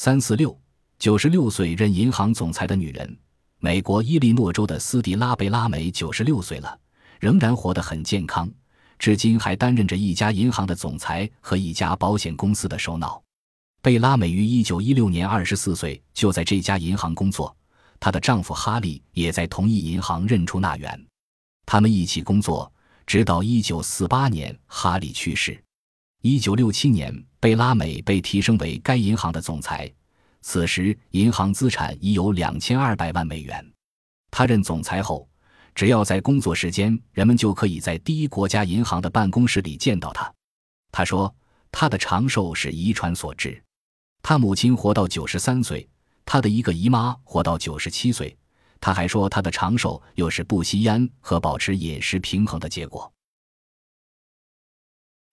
三四六，九十六岁任银行总裁的女人，美国伊利诺州的斯蒂拉贝拉美九十六岁了，仍然活得很健康，至今还担任着一家银行的总裁和一家保险公司的首脑。贝拉美于一九一六年二十四岁就在这家银行工作，她的丈夫哈利也在同一银行任出纳员，他们一起工作，直到一九四八年哈利去世。一九六七年，贝拉美被提升为该银行的总裁，此时银行资产已有两千二百万美元。他任总裁后，只要在工作时间，人们就可以在第一国家银行的办公室里见到他。他说：“他的长寿是遗传所致。他母亲活到九十三岁，他的一个姨妈活到九十七岁。他还说，他的长寿又是不吸烟和保持饮食平衡的结果。”